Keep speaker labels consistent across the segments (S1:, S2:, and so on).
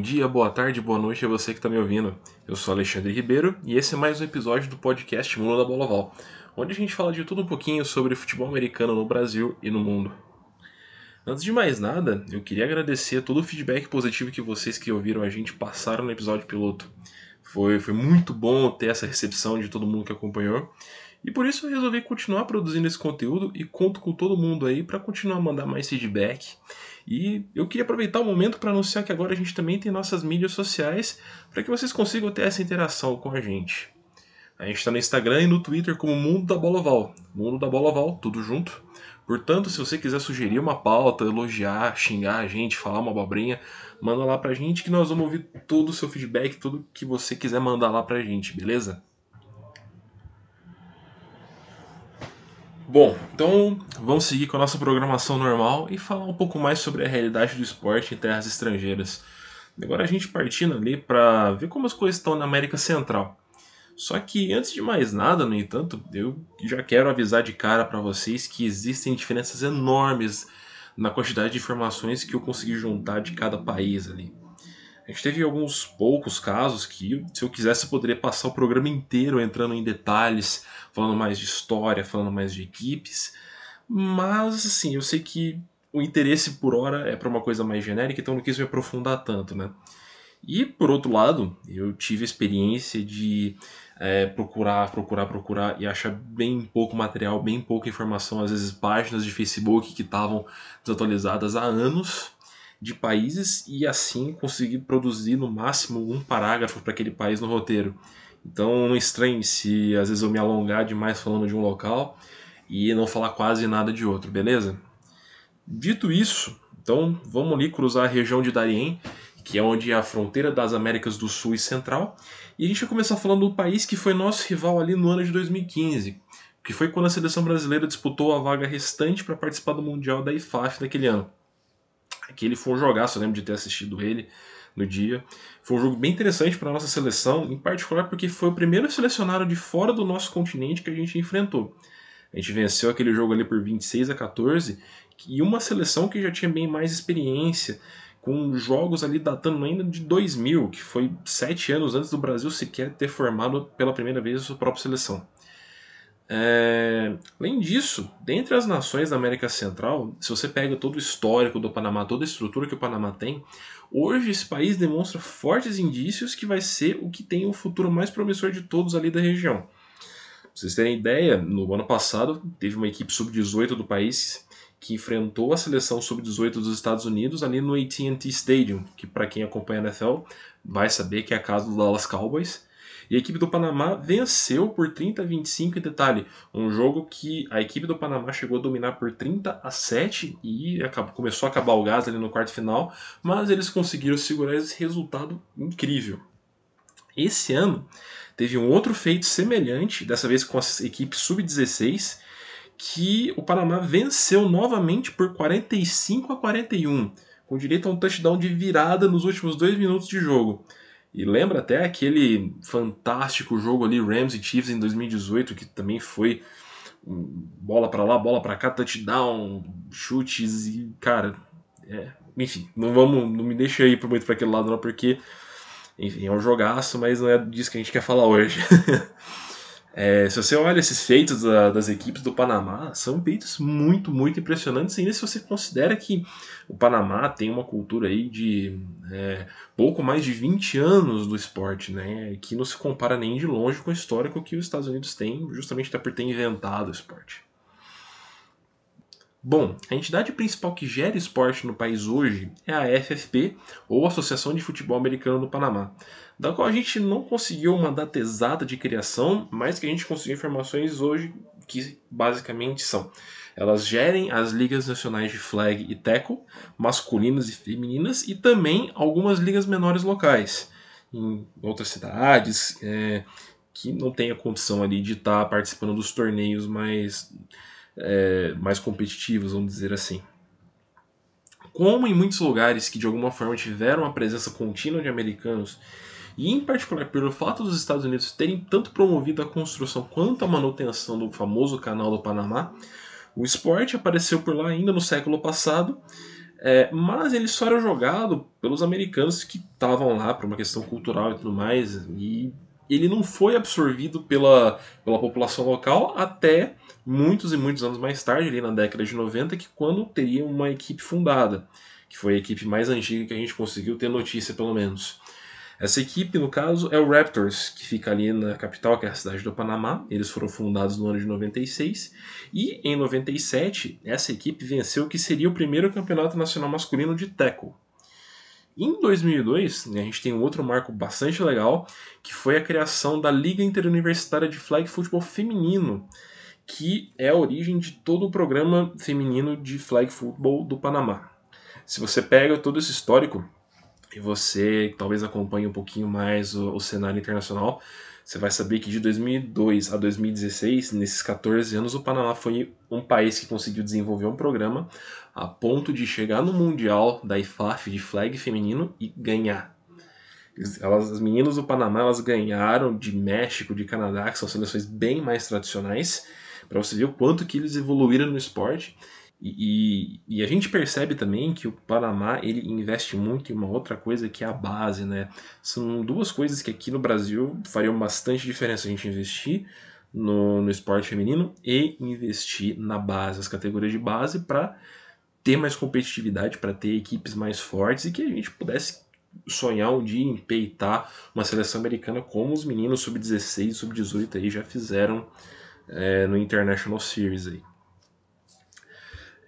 S1: Dia, boa tarde, boa noite a você que está me ouvindo. Eu sou Alexandre Ribeiro e esse é mais um episódio do podcast Mundo da Bola Val, onde a gente fala de tudo um pouquinho sobre futebol americano no Brasil e no mundo. Antes de mais nada, eu queria agradecer todo o feedback positivo que vocês que ouviram a gente passaram no episódio piloto. Foi, foi muito bom ter essa recepção de todo mundo que acompanhou. E por isso eu resolvi continuar produzindo esse conteúdo e conto com todo mundo aí para continuar a mandar mais feedback. E eu queria aproveitar o momento para anunciar que agora a gente também tem nossas mídias sociais para que vocês consigam ter essa interação com a gente. A gente está no Instagram e no Twitter como Mundo da Bola Val. Mundo da Bola Val, tudo junto. Portanto, se você quiser sugerir uma pauta, elogiar, xingar a gente, falar uma abobrinha, manda lá pra gente que nós vamos ouvir todo o seu feedback, tudo que você quiser mandar lá pra gente, beleza? Bom, então vamos seguir com a nossa programação normal e falar um pouco mais sobre a realidade do esporte em terras estrangeiras. Agora a gente partindo ali para ver como as coisas estão na América Central. Só que antes de mais nada, no entanto, eu já quero avisar de cara para vocês que existem diferenças enormes na quantidade de informações que eu consegui juntar de cada país ali. A gente teve alguns poucos casos que, se eu quisesse, eu poderia passar o programa inteiro entrando em detalhes, falando mais de história, falando mais de equipes. Mas, assim, eu sei que o interesse por hora é para uma coisa mais genérica, então não quis me aprofundar tanto, né? E, por outro lado, eu tive a experiência de é, procurar, procurar, procurar e achar bem pouco material, bem pouca informação, às vezes páginas de Facebook que estavam desatualizadas há anos de países e assim conseguir produzir no máximo um parágrafo para aquele país no roteiro. Então não estranhe se às vezes eu me alongar demais falando de um local e não falar quase nada de outro, beleza? Dito isso, então vamos ali cruzar a região de Darien, que é onde é a fronteira das Américas do Sul e Central, e a gente vai começar falando do país que foi nosso rival ali no ano de 2015, que foi quando a seleção brasileira disputou a vaga restante para participar do Mundial da IFAF daquele ano. Aquele foi um jogaço, eu lembro de ter assistido ele no dia. Foi um jogo bem interessante para a nossa seleção, em particular porque foi o primeiro selecionado de fora do nosso continente que a gente enfrentou. A gente venceu aquele jogo ali por 26 a 14 e uma seleção que já tinha bem mais experiência, com jogos ali datando ainda de 2000, que foi sete anos antes do Brasil sequer ter formado pela primeira vez a sua própria seleção. É... Além disso, dentre as nações da América Central, se você pega todo o histórico do Panamá, toda a estrutura que o Panamá tem, hoje esse país demonstra fortes indícios que vai ser o que tem o futuro mais promissor de todos ali da região. Pra vocês terem ideia, no ano passado teve uma equipe sub-18 do país que enfrentou a seleção sub-18 dos Estados Unidos ali no AT&T Stadium, que para quem acompanha a NFL vai saber que é a casa do Dallas Cowboys. E a equipe do Panamá venceu por 30 a 25 em detalhe. Um jogo que a equipe do Panamá chegou a dominar por 30 a 7 e acabou, começou a acabar o gás ali no quarto final, mas eles conseguiram segurar esse resultado incrível. Esse ano teve um outro feito semelhante, dessa vez com a equipe sub-16, que o Panamá venceu novamente por 45 a 41, com direito a um touchdown de virada nos últimos dois minutos de jogo. E lembra até aquele fantástico jogo ali, Rams e Chiefs em 2018, que também foi bola para lá, bola para cá, touchdown, chutes e, cara, é, enfim, não vamos, não me deixa ir muito para aquele lado não, porque, enfim, é um jogaço, mas não é disso que a gente quer falar hoje. É, se você olha esses feitos da, das equipes do Panamá, são feitos muito, muito impressionantes, ainda se você considera que o Panamá tem uma cultura aí de é, pouco mais de 20 anos do esporte, né, que não se compara nem de longe com o histórico que os Estados Unidos têm, justamente até por ter inventado o esporte. Bom, a entidade principal que gera esporte no país hoje é a FFP, ou Associação de Futebol Americano do Panamá da qual a gente não conseguiu uma data exata de criação, mas que a gente conseguiu informações hoje que basicamente são. Elas gerem as ligas nacionais de flag e tackle, masculinas e femininas, e também algumas ligas menores locais, em outras cidades, é, que não tem a condição ali de estar tá participando dos torneios mais, é, mais competitivos, vamos dizer assim. Como em muitos lugares que de alguma forma tiveram a presença contínua de americanos e em particular pelo fato dos Estados Unidos terem tanto promovido a construção quanto a manutenção do famoso Canal do Panamá, o esporte apareceu por lá ainda no século passado, É, mas ele só era jogado pelos americanos que estavam lá por uma questão cultural e tudo mais. E ele não foi absorvido pela, pela população local até muitos e muitos anos mais tarde, ali na década de 90, que quando teria uma equipe fundada, que foi a equipe mais antiga que a gente conseguiu ter notícia, pelo menos. Essa equipe, no caso, é o Raptors, que fica ali na capital, que é a cidade do Panamá. Eles foram fundados no ano de 96. E em 97, essa equipe venceu o que seria o primeiro campeonato nacional masculino de tackle. Em 2002, né, a gente tem um outro marco bastante legal, que foi a criação da Liga Interuniversitária de Flag Football Feminino, que é a origem de todo o programa feminino de flag football do Panamá. Se você pega todo esse histórico, e você talvez acompanhe um pouquinho mais o, o, cenário internacional, você vai saber que de 2002 a 2016, nesses 14 anos, o Panamá foi um país que conseguiu desenvolver um programa a ponto de chegar no Mundial da IFAF de flag feminino e ganhar. Elas, as meninas do Panamá elas ganharam de México, de Canadá, que são seleções bem mais tradicionais, para você ver o quanto que eles evoluíram no esporte e, e, e, a gente percebe também que o Panamá ele investe muito em uma outra coisa que é a base, né? São duas coisas que aqui no Brasil fariam bastante diferença a gente investir no, no esporte feminino e investir na base, as categorias de base, para ter mais competitividade, para ter equipes mais fortes e que a gente pudesse sonhar um dia em peitar uma seleção americana como os meninos sub-16 sub-18 aí já fizeram é, no International Series aí.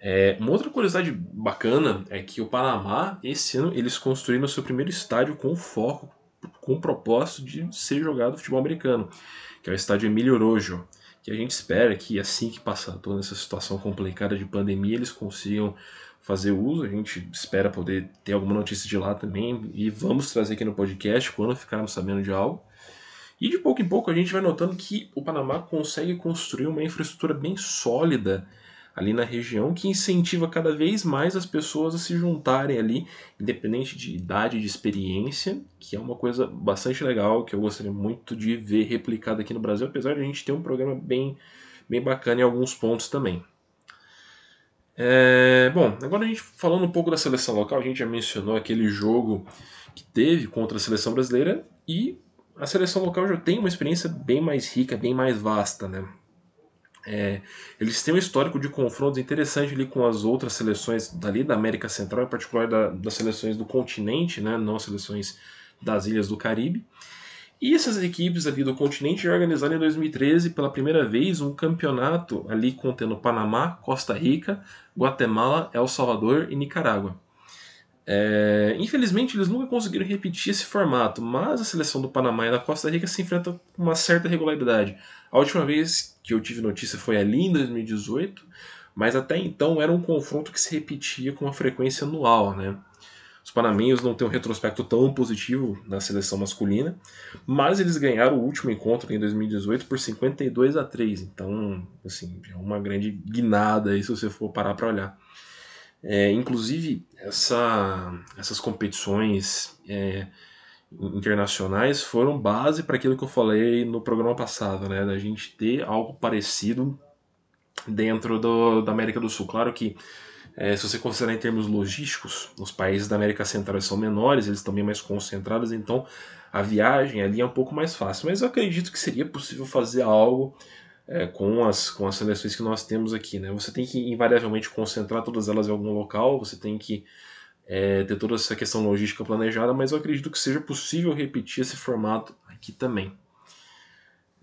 S1: É, uma outra curiosidade bacana é que o Panamá, esse ano, eles construíram o seu primeiro estádio com foco, com o propósito de ser jogado futebol americano, que é o estádio Emílio Orojo, que a gente espera que assim que passar toda essa situação complicada de pandemia, eles consigam fazer uso. A gente espera poder ter alguma notícia de lá também e vamos trazer aqui no podcast quando ficarmos sabendo de algo. E de pouco em pouco a gente vai notando que o Panamá consegue construir uma infraestrutura bem sólida ali na região que incentiva cada vez mais as pessoas a se juntarem ali, independente de idade, de experiência, que é uma coisa bastante legal que eu gostaria muito de ver replicado aqui no Brasil, apesar de a gente ter um programa bem, bem bacana em alguns pontos também. É, bom, agora a gente falando um pouco da seleção local, a gente já mencionou aquele jogo que teve contra a seleção brasileira e a seleção local já tem uma experiência bem mais rica, bem mais vasta, né? É, eles têm um histórico de confrontos interessante ali com as outras seleções dali da América Central, em particular da, das seleções do continente, né, não as seleções das ilhas do Caribe. E essas equipes ali do continente já organizaram em 2013 pela primeira vez um campeonato ali contendo Panamá, Costa Rica, Guatemala, El Salvador e Nicarágua. É, infelizmente eles nunca conseguiram repetir esse formato, mas a seleção do Panamá e da Costa Rica se enfrentam com uma certa regularidade. A última vez que eu tive notícia foi ali em 2018, mas até então era um confronto que se repetia com uma frequência anual, né? Os panamenhos não têm um retrospecto tão positivo na seleção masculina, mas eles ganharam o último encontro em 2018 por 52 a 3, então, assim, é uma grande guinada aí se você for parar para olhar. É, inclusive, essa, essas competições é, internacionais foram base para aquilo que eu falei no programa passado, né? Da gente ter algo parecido dentro do, da América do Sul. Claro que, é, se você considerar em termos logísticos, os países da América Central são menores, eles estão bem mais concentrados, então a viagem ali é um pouco mais fácil. Mas eu acredito que seria possível fazer algo é, com, as, com as seleções que nós temos aqui. Né? Você tem que invariavelmente concentrar todas elas em algum local, você tem que é, ter toda essa questão logística planejada, mas eu acredito que seja possível repetir esse formato aqui também.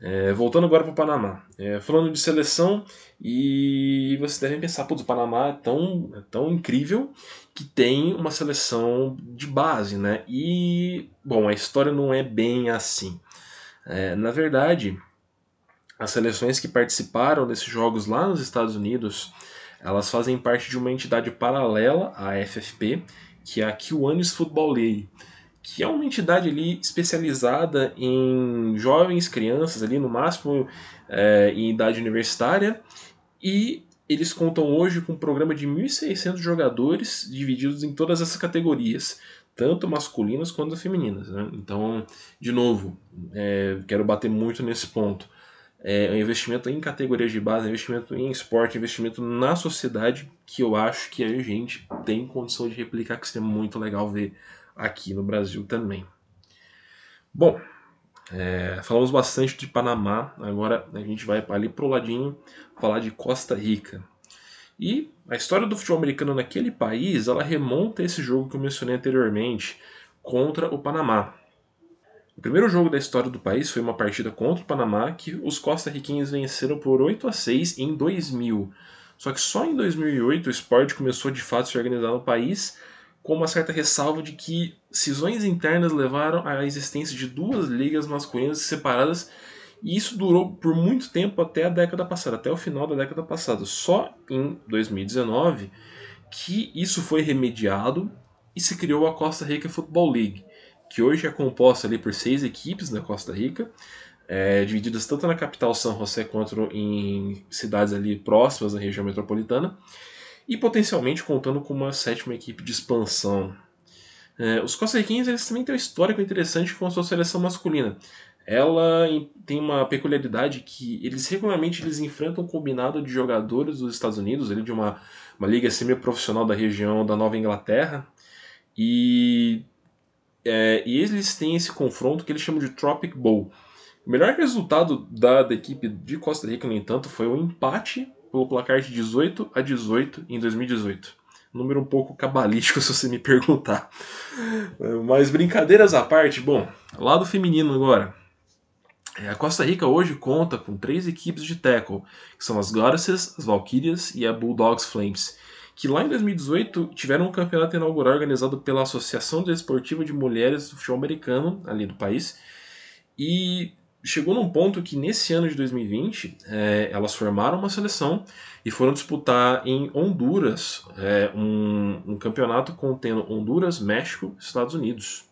S1: É, voltando agora para o Panamá. É, falando de seleção, e vocês devem pensar, pô, o Panamá é tão, é tão incrível que tem uma seleção de base, né? E, bom, a história não é bem assim. É, na verdade, as seleções que participaram desses jogos lá nos Estados Unidos, elas fazem parte de uma entidade paralela à FFP, que é a Kiwanis Football League, que é uma entidade ali especializada em jovens, crianças ali no máximo é, em idade universitária, e eles contam hoje com um programa de 1.600 jogadores divididos em todas essas categorias, tanto masculinas quanto femininas. Né? Então, de novo, é, quero bater muito nesse ponto é investimento em categorias de base, investimento em esporte, investimento na sociedade que eu acho que a gente tem condição de replicar, que seria muito legal ver aqui no Brasil também. Bom, é, falamos bastante de Panamá, agora a gente vai ali pro ladinho falar de Costa Rica. E a história do futebol americano naquele país, ela remonta a esse jogo que eu mencionei anteriormente contra o Panamá. O primeiro jogo da história do país foi uma partida contra o Panamá que os costarriquenhos venceram por 8 a 6 em 2000. Só que só em 2008 o esporte começou de fato a se organizar no país com uma certa ressalva de que cisões internas levaram à existência de duas ligas masculinas separadas e isso durou por muito tempo até a década passada, até o final da década passada. Só em 2019 que isso foi remediado e se criou a Costa Rica Football League, que hoje é composta ali por seis equipes na Costa Rica, é, divididas tanto na capital São José quanto em cidades ali próximas da região metropolitana e potencialmente contando com uma sétima equipe de expansão. É, os costarriquenhos eles também têm um histórico interessante com a sua seleção masculina. Ela tem uma peculiaridade que eles regularmente eles enfrentam um combinado de jogadores dos Estados Unidos, ele de uma, uma liga semi-profissional da região da Nova Inglaterra, e, é, e eles têm esse confronto que eles chamam de Tropic Bowl. O melhor resultado da, da equipe de Costa Rica, no entanto, foi um empate pelo placar de 18 a 18 em 2018. Número um pouco cabalístico, se você me perguntar. Mas brincadeiras à parte, bom, lado feminino agora. É, a Costa Rica hoje conta com três equipes de tackle, que são as Goddesses, as Valkyrias e a Bulldogs Flames, que lá em 2018 tiveram um campeonato inaugural organizado pela Associação Desportiva de Mulheres do Futebol Americano, ali do país, e chegou num ponto que nesse ano de 2020 é, elas formaram uma seleção e foram disputar em Honduras é, um, um, campeonato contendo Honduras, México Estados Unidos.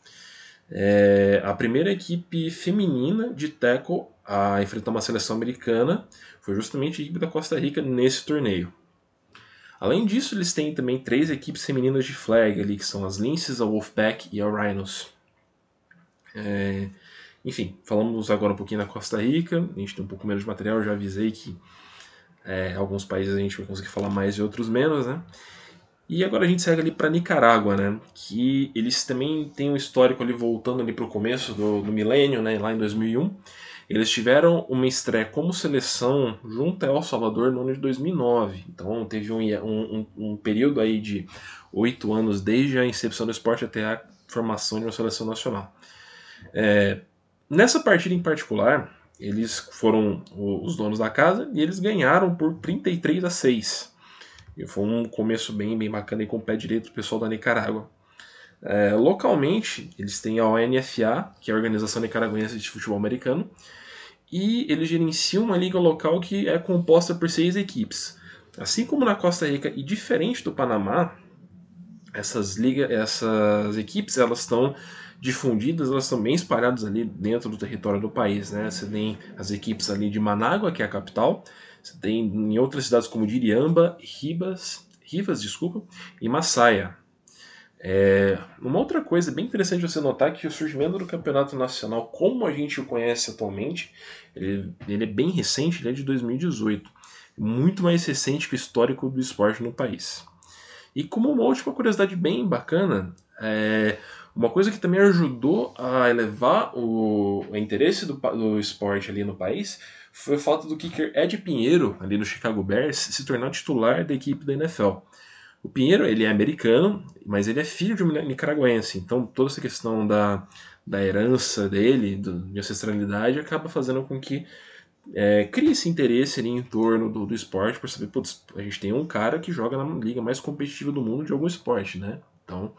S1: É, a primeira equipe feminina de tackle a enfrentar uma seleção americana foi justamente a equipe da Costa Rica nesse torneio. Além disso, eles têm também três equipes femininas de flag ali, que são as Lynxes, a Wolfpack e a Rhinos. É, enfim, falamos agora um pouquinho da Costa Rica, a gente tem um pouco menos de material, já avisei que é, alguns países a gente vai conseguir falar mais e outros menos, né? E agora a gente segue ali para Nicarágua, né? Que eles também têm um histórico ali voltando ali para o começo do, do milênio, né? Lá em 2001. Eles tiveram uma estreia como seleção junto a El Salvador no ano de 2009. Então teve um, um, um período aí de oito anos desde a incepção do esporte até a formação de uma seleção nacional. É, Nessa partida em particular, eles foram os donos da casa e eles ganharam por 33 a 6. E foi um começo bem, bem bacana e com o pé direito do pessoal da Nicarágua. É, localmente, eles têm a ONFA, que é a Organização Nicaragüense de Futebol Americano, e eles gerenciam uma liga local que é composta por seis equipes. Assim como na Costa Rica e diferente do Panamá, essas, liga, essas equipes elas estão difundidas, elas estão bem espalhadas ali dentro do território do país. Né? Você tem as equipes ali de Manágua, que é a capital, você tem em outras cidades como Diriamba, Ribas, Rivas, desculpa, e Massaia. É, uma outra coisa bem interessante você notar é que o surgimento do campeonato nacional, como a gente o conhece atualmente, ele, ele é bem recente, ele é de 2018, muito mais recente que o histórico do esporte no país. E como uma última curiosidade bem bacana, é, uma coisa que também ajudou a elevar o, o interesse do, do esporte ali no país foi o fato do kicker Ed Pinheiro, ali no Chicago Bears, se tornar titular da equipe da NFL. O Pinheiro ele é americano, mas ele é filho de um nicaragüense, então toda essa questão da, da herança dele, do, de ancestralidade, acaba fazendo com que é, crie esse interesse ali em torno do, do esporte, por saber, putz, a gente tem um cara que joga na liga mais competitiva do mundo de algum esporte, né? Então,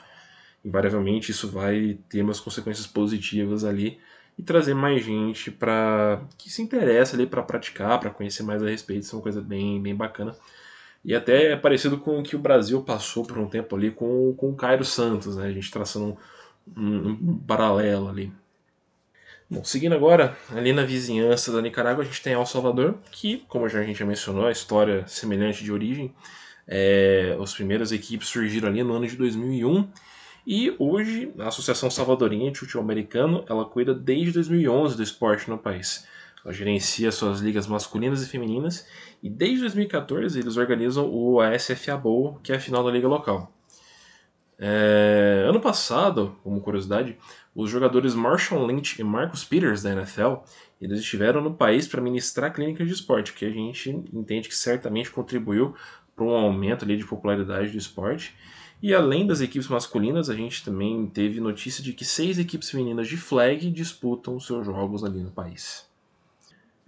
S1: invariavelmente isso vai ter umas consequências positivas ali e trazer mais gente para que se interessa ali para praticar, para conhecer mais a respeito, isso é uma coisa bem, bem bacana. E até é parecido com o que o Brasil passou por um tempo ali com, com o Cairo Santos, né? A gente traçando um, um, um paralelo ali. Bom, seguindo agora, ali na vizinhança da Nicarágua, a gente tem El Salvador, que, como já a gente já mencionou, a história semelhante de origem. É, as primeiras equipes surgiram ali no ano de 2001 e hoje, a Associação Salvadorinha de Futebol Americano, ela cuida desde 2011 do esporte no país. Ela gerencia suas ligas masculinas e femininas e desde 2014 eles organizam o ASFA Bowl, que é a final da liga local. É... ano passado, como curiosidade, os jogadores Marshall Lynch e Marcus Peters da NFL eles estiveram no país para ministrar clínicas de esporte, que a gente entende que certamente contribuiu para um aumento ali de popularidade do esporte. E além das equipes masculinas, a gente também teve notícia de que seis equipes femininas de flag disputam seus jogos ali no país.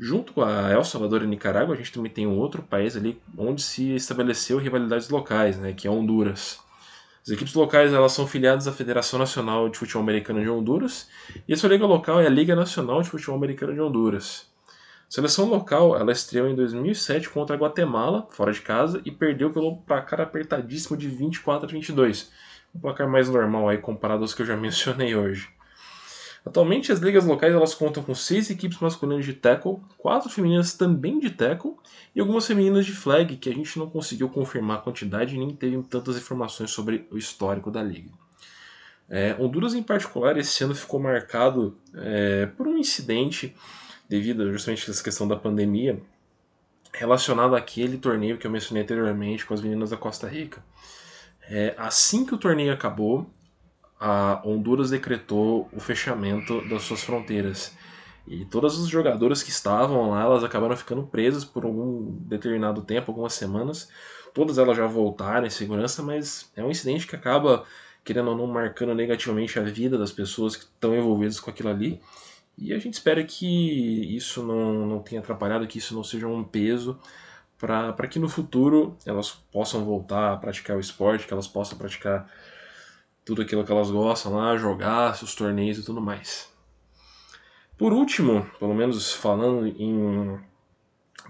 S1: Junto com a El Salvador e Nicarágua, a gente também tem um outro país ali onde se estabeleceu rivalidades locais, né, que é Honduras. As equipes locais elas são filiadas à Federação Nacional de Futebol Americano de Honduras e a sua liga local é a Liga Nacional de Futebol Americano de Honduras. A seleção local ela estreou em 2007 contra a Guatemala, fora de casa, e perdeu pelo placar apertadíssimo de 24 a 22. Um placar mais normal aí comparado aos que eu já mencionei hoje. Atualmente, as ligas locais elas contam com seis equipes masculinas de tackle, quatro femininas também de tackle e algumas femininas de flag, que a gente não conseguiu confirmar a quantidade nem teve tantas informações sobre o histórico da liga. É, Honduras, em particular, esse ano ficou marcado é, por um incidente devido justamente a essa questão da pandemia relacionado àquele torneio que eu mencionei anteriormente com as meninas da Costa Rica. É, assim que o torneio acabou, a Honduras decretou o fechamento das suas fronteiras. E todas as jogadoras que estavam lá, elas acabaram ficando presas por algum determinado tempo, algumas semanas. Todas elas já voltaram em segurança, mas é um incidente que acaba, querendo ou não, marcando negativamente a vida das pessoas que estão envolvidas com aquilo ali. E a gente espera que isso não, não tenha atrapalhado, que isso não seja um peso para que no futuro elas possam voltar a praticar o esporte, que elas possam praticar tudo aquilo que elas gostam lá, jogar seus torneios e tudo mais. Por último, pelo menos falando em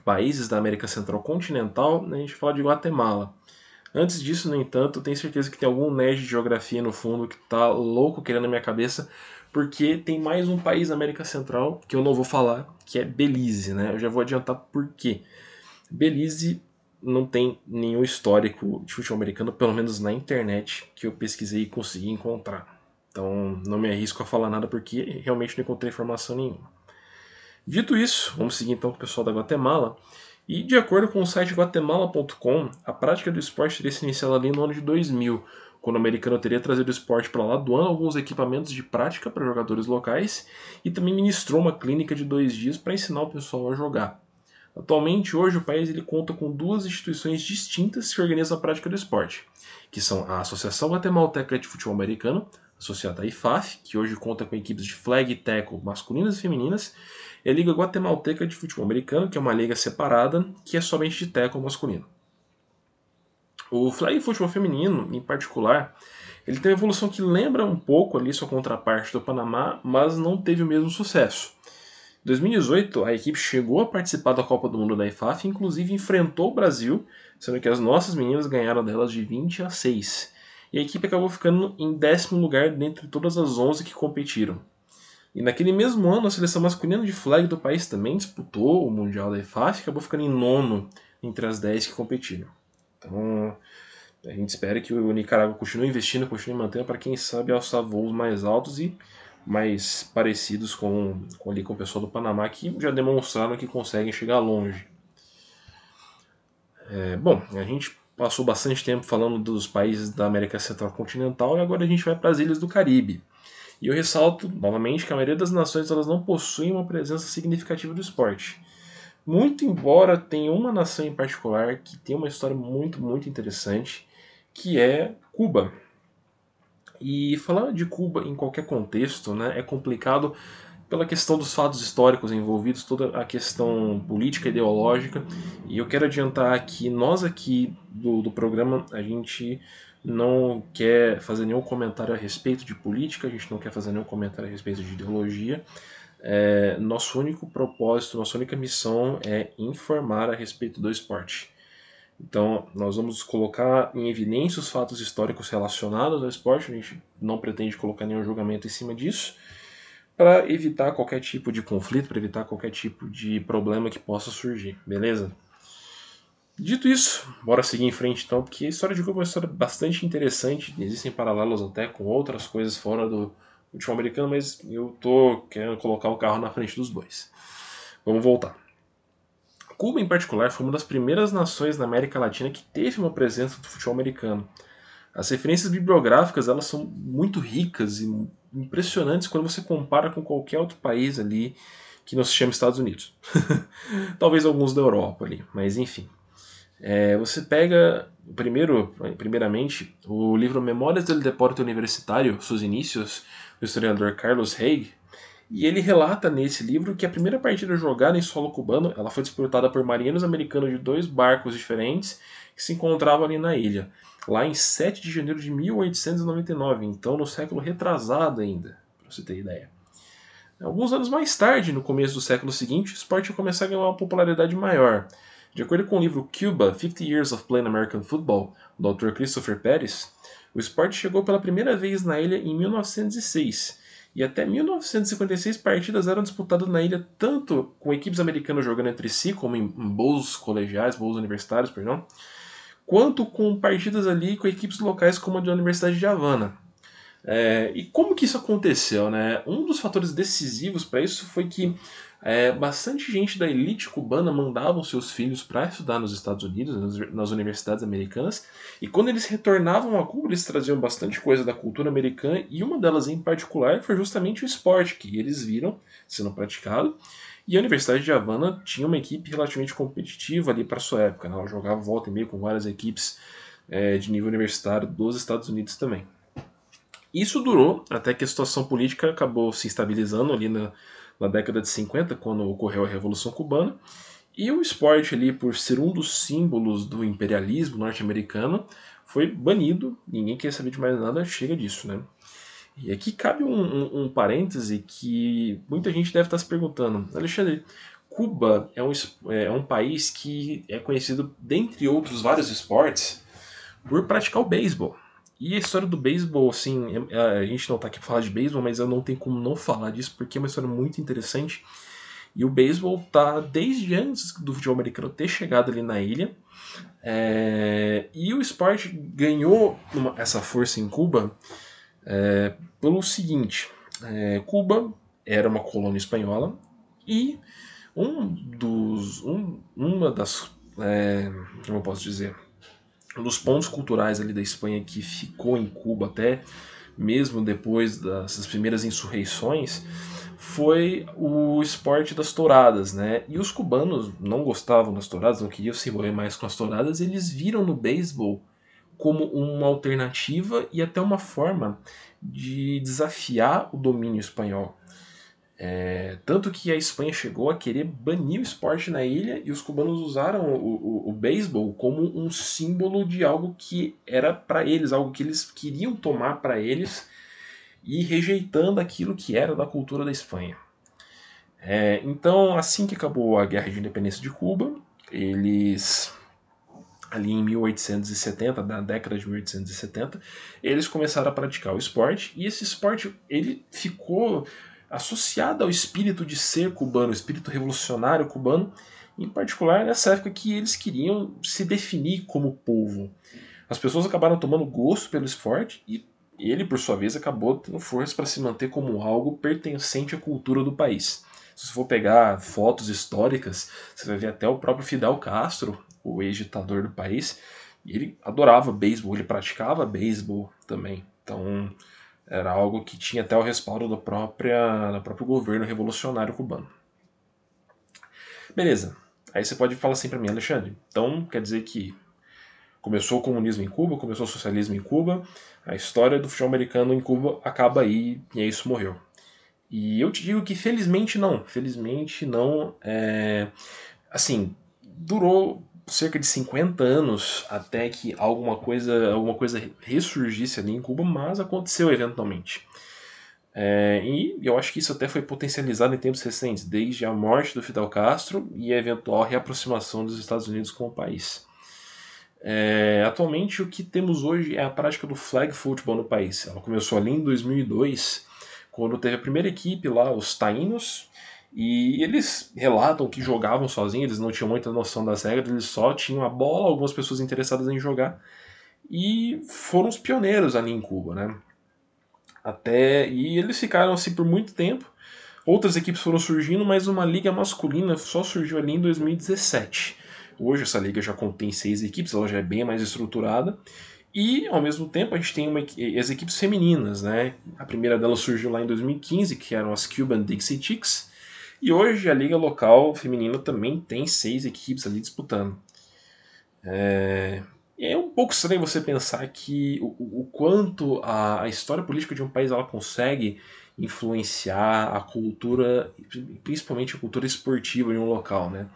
S1: países da América Central continental, a gente fala de Guatemala. Antes disso, no entanto, tenho certeza que tem algum nerd de geografia no fundo que tá louco querendo a minha cabeça, porque tem mais um país da América Central que eu não vou falar, que é Belize, né? Eu já vou adiantar por quê. Belize não tem nenhum histórico de futebol americano, pelo menos na internet, que eu pesquisei e consegui encontrar. Então não me arrisco a falar nada porque realmente não encontrei informação nenhuma. Dito isso, vamos seguir então com o pessoal da Guatemala. E de acordo com o site guatemala.com, a prática do esporte teria se iniciado ali no ano de 2000, quando o americano teria trazido o esporte para lá, doando alguns equipamentos de prática para jogadores locais e também ministrou uma clínica de dois dias para ensinar o pessoal a jogar. Atualmente, hoje, o país ele conta com duas instituições distintas que organizam a prática do esporte, que são a Associação Guatemalteca de Futebol Americano, associada à IFAF, que hoje conta com equipes de flag e tackle masculinas e femininas, e a Liga Guatemalteca de Futebol Americano, que é uma liga separada, que é somente de tackle masculino. O flag futebol feminino, em particular, ele tem uma evolução que lembra um pouco ali sua contraparte do Panamá, mas não teve o mesmo sucesso. 2018, a equipe chegou a participar da Copa do Mundo da IFAF, inclusive enfrentou o Brasil, sendo que as nossas meninas ganharam delas de 20 a 6. E a equipe acabou ficando em décimo lugar dentre todas as 11 que competiram. E naquele mesmo ano, a seleção masculina de flag do país também disputou o Mundial da IFAF e acabou ficando em nono entre as 10 que competiram. Então, a gente espera que o Nicarágua continue investindo, continue mantendo para quem sabe alçar voos mais altos e mais parecidos com, com, ali, com o pessoal do Panamá, que já demonstraram que conseguem chegar longe. É, bom, a gente passou bastante tempo falando dos países da América Central Continental e agora a gente vai para as ilhas do Caribe. E eu ressalto novamente que a maioria das nações elas não possuem uma presença significativa do esporte. Muito embora tenha uma nação em particular que tem uma história muito, muito interessante, que é Cuba. E falar de Cuba em qualquer contexto né, é complicado pela questão dos fatos históricos envolvidos, toda a questão política e ideológica. E eu quero adiantar que nós aqui do, do programa, a gente não quer fazer nenhum comentário a respeito de política, a gente não quer fazer nenhum comentário a respeito de ideologia. É, nosso único propósito, nossa única missão é informar a respeito do esporte. Então, nós vamos colocar em evidência os fatos históricos relacionados ao esporte, a gente não pretende colocar nenhum julgamento em cima disso, para evitar qualquer tipo de conflito, para evitar qualquer tipo de problema que possa surgir, beleza? Dito isso, bora seguir em frente então, porque a história de Cuba é uma história bastante interessante, existem paralelos até com outras coisas fora do futebol americano, mas eu tô querendo colocar o carro na frente dos bois. Vamos voltar. Cuba, em particular, foi uma das primeiras nações na América Latina que teve uma presença do futebol americano. As referências bibliográficas elas são muito ricas e impressionantes quando você compara com qualquer outro país ali que não se chama Estados Unidos. Talvez alguns da Europa ali, mas enfim. É, você pega, primeiro, primeiramente, o livro Memórias del Deporte Universitário, seus inícios, do historiador Carlos Haig, e ele relata nesse livro que a primeira partida jogada em solo cubano ela foi disputada por marinheiros americanos de dois barcos diferentes que se encontravam ali na ilha, lá em 7 de janeiro de 1899, então no século retrasado ainda, para você ter ideia. Alguns anos mais tarde, no começo do século seguinte, o esporte ia começar a ganhar uma popularidade maior. De acordo com o livro Cuba, 50 Years of Playing American Football, do Dr. Christopher Pérez, o esporte chegou pela primeira vez na ilha em 1906 e até 1956 partidas eram disputadas na ilha tanto com equipes americanas jogando entre si, como em, bowls colegiais, bowls universitários, perdão, quanto com partidas ali com equipes locais como a da Universidade de Havana. É, e como que isso aconteceu? Né? Um dos fatores decisivos para isso foi que é, bastante gente da elite cubana mandavam seus filhos para estudar nos Estados Unidos, nas universidades americanas, e quando eles retornavam a Cuba, eles traziam bastante coisa da cultura americana, e uma delas em particular foi justamente o esporte, que eles viram sendo praticado. E a Universidade de Havana tinha uma equipe relativamente competitiva ali para sua época. Né? Ela jogava volta e meia com várias equipes é, de nível universitário dos Estados Unidos também. Isso durou até que a situação política acabou se estabilizando ali na, na década de 50, quando ocorreu a Revolução Cubana, e o esporte ali, por ser um dos símbolos do imperialismo norte-americano, foi banido, ninguém quer saber de mais nada, chega disso, né? E aqui cabe um, um, um parêntese que muita gente deve estar se perguntando. Alexandre, Cuba é um, é um país que é conhecido, dentre outros vários esportes, por praticar o beisebol. E a história do beisebol, assim, é, é, a gente não tá aqui pra falar de beisebol, mas eu não tenho como não falar disso, porque é uma história muito interessante. E o beisebol tá desde antes do futebol americano ter chegado ali na ilha. É, e o esporte ganhou uma, essa força em Cuba é, pelo seguinte: é, Cuba era uma colônia espanhola e um dos, um, uma das. É, como eu posso dizer? Um dos pontos culturais ali da Espanha que ficou em Cuba até mesmo depois das primeiras insurreições foi o esporte das touradas, né? E os cubanos não gostavam das touradas, não queriam se envolver mais com as touradas, eles viram no beisebol como uma alternativa e até uma forma de desafiar o domínio espanhol. É, tanto que a Espanha chegou a querer banir o esporte na ilha e os cubanos usaram o, o, o beisebol como um símbolo de algo que era para eles, algo que eles queriam tomar para eles e rejeitando aquilo que era da cultura da Espanha. É, então, assim que acabou a Guerra de Independência de Cuba, eles ali em 1870, na década de 1870, eles começaram a praticar o esporte e esse esporte ele ficou associada ao espírito de ser cubano, espírito revolucionário cubano, em particular nessa época que eles queriam se definir como povo. As pessoas acabaram tomando gosto pelo esporte e ele, por sua vez, acabou tendo força para se manter como algo pertencente à cultura do país. Se você for pegar fotos históricas, você vai ver até o próprio Fidel Castro, o ex-ditador do país, ele adorava beisebol, ele praticava beisebol também. Então, era algo que tinha até o respaldo do, própria, do próprio governo revolucionário cubano. Beleza. Aí você pode falar assim para mim, Alexandre. Então quer dizer que começou o comunismo em Cuba, começou o socialismo em Cuba, a história do futebol americano em Cuba acaba aí e é isso morreu. E eu te digo que felizmente não, felizmente não. É... Assim, durou cerca de 50 anos até que alguma coisa, alguma coisa ressurgisse ali em Cuba, mas aconteceu eventualmente. É, e eu acho que isso até foi potencializado em tempos recentes, desde a morte do Fidel Castro e a eventual reaproximação dos Estados Unidos com o país. É, atualmente, o que temos hoje é a prática do flag football no país. Ela começou ali em 2002, quando teve a primeira equipe lá, os Taínos, e eles relatam que jogavam sozinhos, eles não tinham muita noção das regras, eles só tinham a bola, algumas pessoas interessadas em jogar. E foram os pioneiros ali em Cuba, né? Até e eles ficaram assim por muito tempo, Outras equipes foram surgindo, mas uma liga masculina só surgiu ali em 2017. Hoje essa liga já contém seis equipes, ela já é bem mais estruturada. E, ao mesmo tempo, a gente tem uma, as equipes femininas, né? A primeira delas surgiu lá em 2015, que eram as Cuban Dixie Chicks. E hoje a liga local feminina também tem seis equipes ali disputando. É, é um pouco estranho você pensar que o, o quanto a, a, história política de um país ela consegue influenciar a cultura, principalmente a cultura esportiva de um local, né?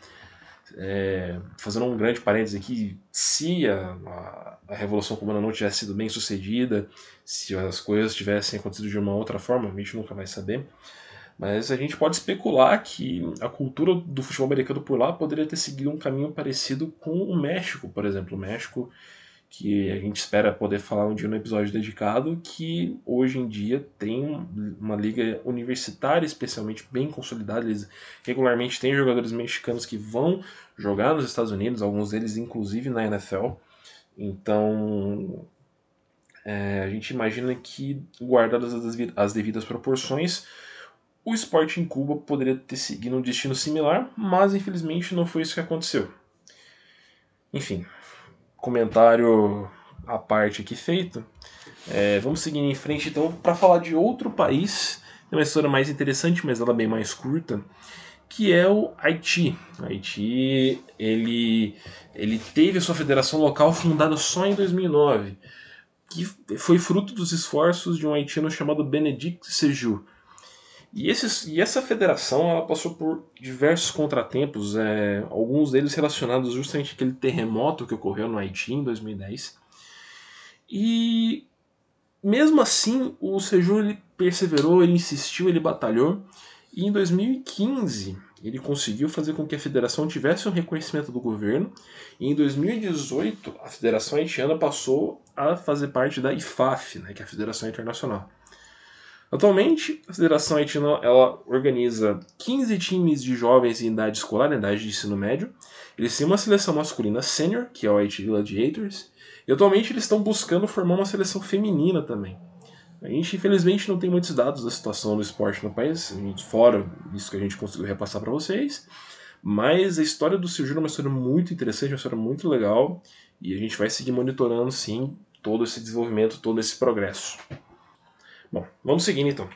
S1: É, fazendo um grande parênteses aqui, se a, a, Revolução Cubana não tivesse sido bem sucedida, se as coisas tivessem acontecido de uma outra forma, a gente nunca vai saber. Mas a gente pode especular que a cultura do futebol americano por lá poderia ter seguido um caminho parecido com o México, por exemplo. O México que a gente espera poder falar um dia no episódio dedicado, que hoje em dia tem uma liga universitária especialmente bem consolidada. Eles regularmente têm jogadores mexicanos que vão jogar nos Estados Unidos, alguns deles inclusive na NFL. Então é, a gente imagina que, guardadas as devidas proporções, o esporte em Cuba poderia ter seguido um destino similar, mas infelizmente não foi isso que aconteceu. Enfim, comentário à parte aqui feito. É, vamos seguir em frente então para falar de outro país, uma história mais interessante, mas ela é bem mais curta, que é o Haiti. O Haiti ele, ele teve a sua federação local fundada só em 2009, que foi fruto dos esforços de um haitiano chamado Benedict Seju. E, esses, e essa federação ela passou por diversos contratempos, é, alguns deles relacionados justamente àquele terremoto que ocorreu no Haiti em 2010. E mesmo assim, o Seju ele perseverou, ele insistiu, ele batalhou. E em 2015, ele conseguiu fazer com que a federação tivesse um reconhecimento do governo. E em 2018, a Federação Haitiana passou a fazer parte da IFAF, né, que é a Federação Internacional. Atualmente, a Federação Haitiana ela organiza 15 times de jovens em idade escolar, em idade de ensino médio. Eles têm uma seleção masculina sênior, que é o Haiti Gladiators, e atualmente eles estão buscando formar uma seleção feminina também. A gente, infelizmente, não tem muitos dados da situação do esporte no país, fora isso que a gente conseguiu repassar para vocês. Mas a história do Silgiro é uma história muito interessante, uma história muito legal, e a gente vai seguir monitorando, sim, todo esse desenvolvimento, todo esse progresso. Bom, vamos seguindo então.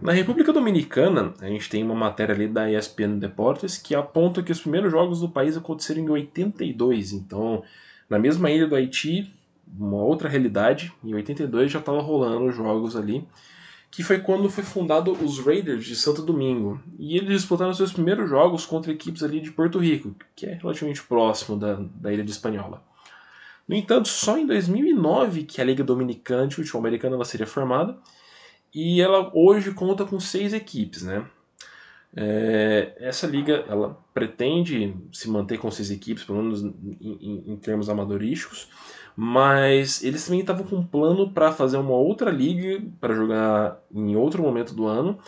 S1: Na República Dominicana, a gente tem uma matéria ali da ESPN Deportes que aponta que os primeiros jogos do país aconteceram em 82. Então, na mesma ilha do Haiti, uma outra realidade, em 82 já estava rolando os jogos ali, que foi quando foi fundado os Raiders de Santo Domingo. E eles disputaram seus primeiros jogos contra equipes ali de Porto Rico, que é relativamente próximo da, da ilha de Espanhola. No entanto, só em 2009 que a Liga Dominicana de Futebol Americano ela seria formada e ela hoje conta com seis equipes, né? É, essa liga ela pretende se manter com seis equipes, pelo menos em, em, termos amadorísticos, mas eles também estavam com um plano para fazer uma outra liga para jogar em outro momento do ano,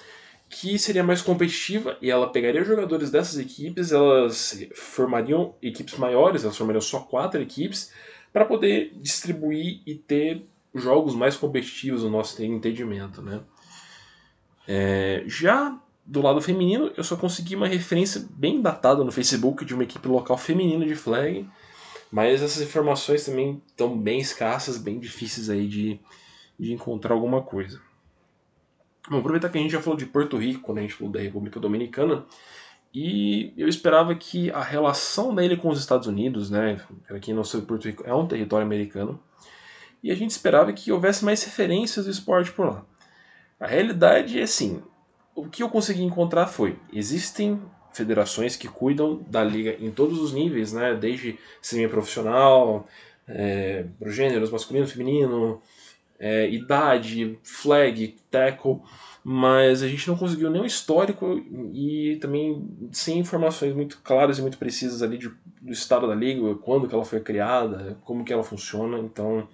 S1: que seria mais competitiva e ela pegaria jogadores dessas equipes, elas formariam equipes maiores, elas formariam só quatro equipes para poder distribuir e ter jogos mais competitivos no nosso entendimento, né? É, já do lado feminino, eu só consegui uma referência bem datada no Facebook de uma equipe local feminina de flag, mas essas informações também estão bem escassas, bem difíceis aí de, de encontrar alguma coisa. Bom, aproveitar que a gente já falou de Porto Rico, quando a gente falou da República Dominicana, e eu esperava que a relação dele com os Estados Unidos, né, para quem não sabe, Porto Rico é um território americano, e a gente esperava que houvesse mais referências do esporte por lá. A realidade é assim, o que eu consegui encontrar foi, existem federações que cuidam da liga em todos os níveis, né, desde semi-profissional, é, gêneros masculino, feminino, é, idade, flag, tackle, mas a gente não conseguiu nenhum histórico e também sem informações muito claras e muito precisas ali de, do estado da liga, quando que ela foi criada, como que ela funciona, então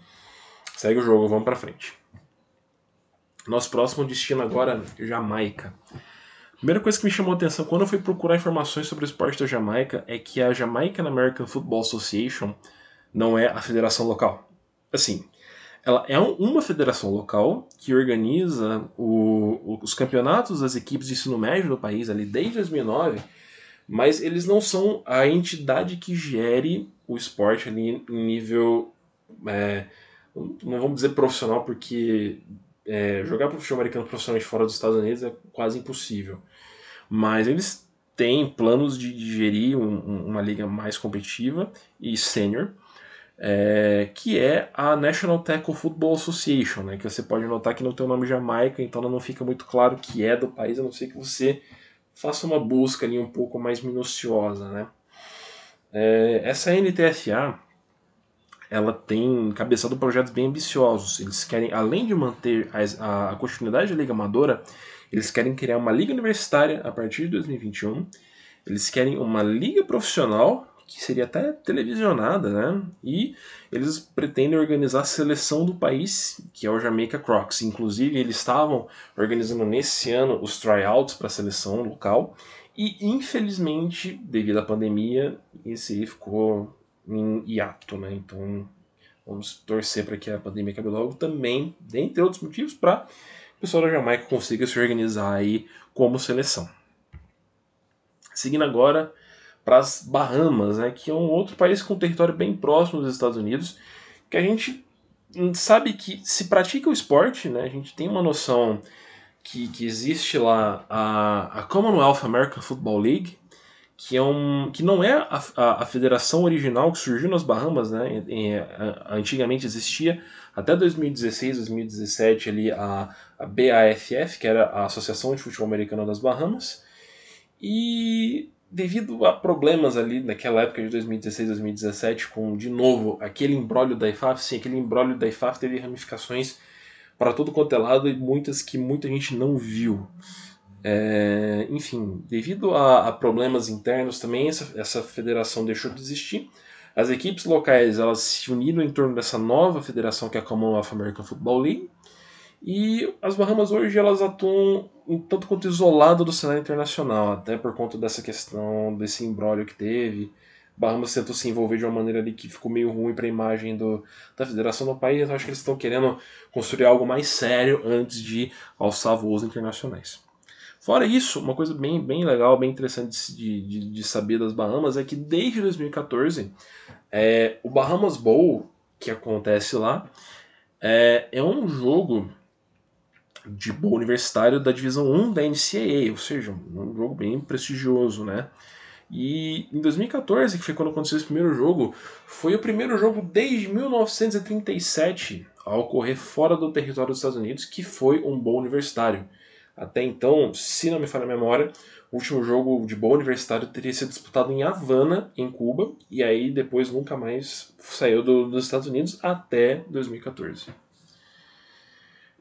S1: segue o jogo, vamos para frente. Nosso próximo destino agora é Jamaica. A primeira coisa que me chamou a atenção quando eu fui procurar informações sobre o esporte da Jamaica é que a Jamaican American Football Association não é a federação local. Assim, ela é uma federação local que organiza o, os campeonatos das equipes de ensino médio do país ali desde 2009, mas eles não são a entidade que gere o esporte ali em nível, é, não vamos dizer profissional, porque é, jogar futebol americano profissionalmente fora dos Estados Unidos é quase impossível. Mas eles têm planos de, de gerir um, uma liga mais competitiva e sênior, é, que é a National Tackle Football Association, né, que você pode notar que não tem o nome Jamaica, então não fica muito claro que é do país, a não ser que você faça uma busca ali um pouco mais minuciosa. Né. É, essa NTFA ela tem cabeçado projetos bem ambiciosos. Eles querem, além de manter a, a continuidade da Liga Amadora, eles querem criar uma liga universitária a partir de 2021. Eles querem uma liga profissional que seria até televisionada, né? E eles pretendem organizar a seleção do país, que é o Jamaica Crocs. Inclusive, eles estavam organizando nesse ano os tryouts para a seleção local. E infelizmente, devido à pandemia, esse aí ficou em hiato, né? Então, vamos torcer para que a pandemia acabe logo também, dentre outros motivos, para o pessoal da Jamaica consiga se organizar aí como seleção. Seguindo agora para as Bahamas, né, que é um outro país com território bem próximo dos Estados Unidos, que a gente sabe que se pratica o esporte, né, a gente tem uma noção que, que existe lá a, a Commonwealth American Football League, que, é um, que não é a, a, a federação original que surgiu nas Bahamas, né, em, a, antigamente existia, até 2016, 2017 ali a, a BAFF, que era a Associação de Futebol Americano das Bahamas, e devido a problemas ali naquela época de 2016, 2017, com de novo aquele embrólio da IFAF, sim, aquele embrólio da IFAF teve ramificações para todo quanto é lado e muitas que muita gente não viu. É, enfim, devido a, a, problemas internos também, essa, essa federação deixou de existir. As equipes locais elas se uniram em torno dessa nova federação que é a Commonwealth American Football League. E as Bahamas hoje elas atuam um tanto quanto isolado do cenário internacional, até por conta dessa questão, desse embrólio que teve. Bahamas tentou se envolver de uma maneira ali que ficou meio ruim para a imagem do, da federação do país. Eu acho que eles estão querendo construir algo mais sério antes de alçar voos internacionais. Fora isso, uma coisa bem, bem legal, bem interessante de, de, de saber das Bahamas é que desde 2014 é, o Bahamas Bowl, que acontece lá, é, é um jogo de boa universitário da divisão 1 da NCAA, ou seja, um jogo bem prestigioso, né? E em 2014, que foi quando aconteceu esse primeiro jogo, foi o primeiro jogo desde 1937 a ocorrer fora do território dos Estados Unidos, que foi um bom universitário. Até então, se não me falha a memória, o último jogo de bom universitário teria sido disputado em Havana, em Cuba, e aí depois nunca mais saiu do, dos Estados Unidos até 2014.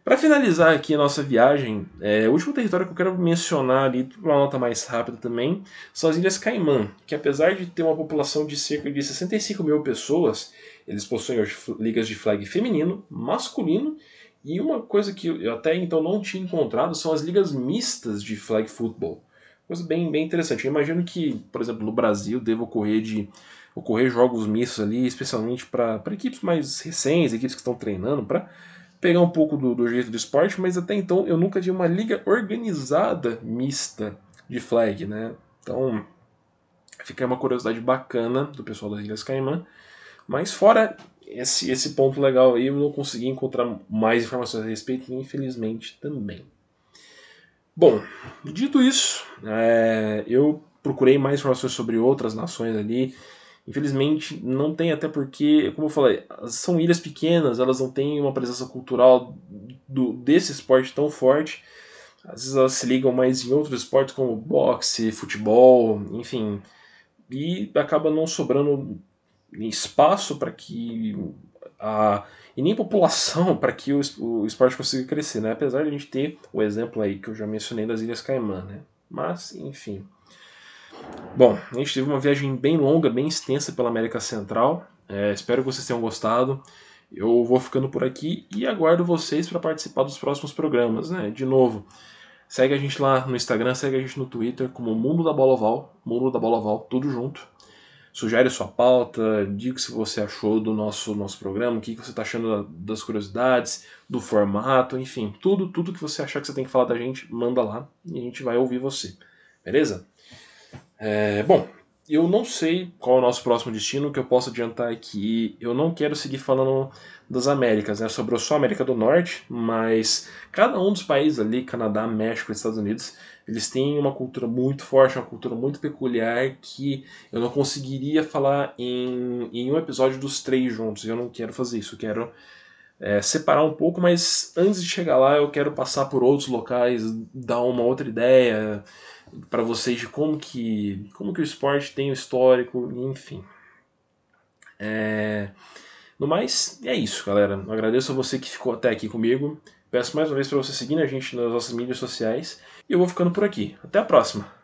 S1: Para finalizar aqui a nossa viagem, é, o último território que eu quero mencionar ali, uma nota mais rápida também, são as Ilhas Caimã, que apesar de ter uma população de cerca de 65 mil pessoas, eles possuem ligas de flag feminino, masculino, e uma coisa que eu até então não tinha encontrado são as ligas mistas de flag football. Coisa bem, bem interessante. Eu imagino que, por exemplo, no Brasil deva ocorrer de ocorrer jogos mistos ali, especialmente para equipes mais recentes, equipes que estão treinando, para pegar um pouco do, do jeito do esporte, mas até então eu nunca vi uma liga organizada mista de flag, né? Então fica uma curiosidade bacana do pessoal das Ilhas Caimã. Mas fora esse, esse ponto legal aí, eu não consegui encontrar mais informações a respeito, infelizmente também. Bom, dito isso, é, eu procurei mais informações sobre outras nações ali, Infelizmente não tem, até porque, como eu falei, são ilhas pequenas, elas não têm uma presença cultural do, desse esporte tão forte. Às vezes elas se ligam mais em outros esportes como boxe, futebol, enfim. E acaba não sobrando espaço para que a e nem população para que o, o esporte consiga crescer, né? Apesar de a gente ter o exemplo aí que eu já mencionei das Ilhas Caimã, né? Mas, enfim. Bom, a gente teve uma viagem bem longa, bem extensa pela América Central. É, espero que vocês tenham gostado. Eu vou ficando por aqui e aguardo vocês para participar dos próximos programas, né? De novo, segue a gente lá no Instagram, segue a gente no Twitter como Mundo da Bola Oval, Mundo da Bola Oval, tudo junto. sugere sua pauta, diga o que você achou do nosso, nosso programa, o que você está achando das curiosidades, do formato, enfim, tudo, tudo que você achar que você tem que falar da gente, manda lá e a gente vai ouvir você. Beleza? É, bom, eu não sei qual é o nosso próximo destino, o que eu posso adiantar aqui. Eu não quero seguir falando das Américas, né? Sobrou só a América do Norte, mas cada um dos países ali, Canadá, México, Estados Unidos, eles têm uma cultura muito forte, uma cultura muito peculiar que eu não conseguiria falar em, em um episódio dos três juntos. Eu não quero fazer isso, eu quero é, separar um pouco, mas antes de chegar lá eu quero passar por outros locais, dar uma outra ideia para vocês de como que, como que o esporte tem o histórico, enfim. É... No mais, é isso, galera. Eu agradeço a você que ficou até aqui comigo. Peço mais uma vez para você seguir a gente nas nossas mídias sociais. E eu vou ficando por aqui. Até a próxima!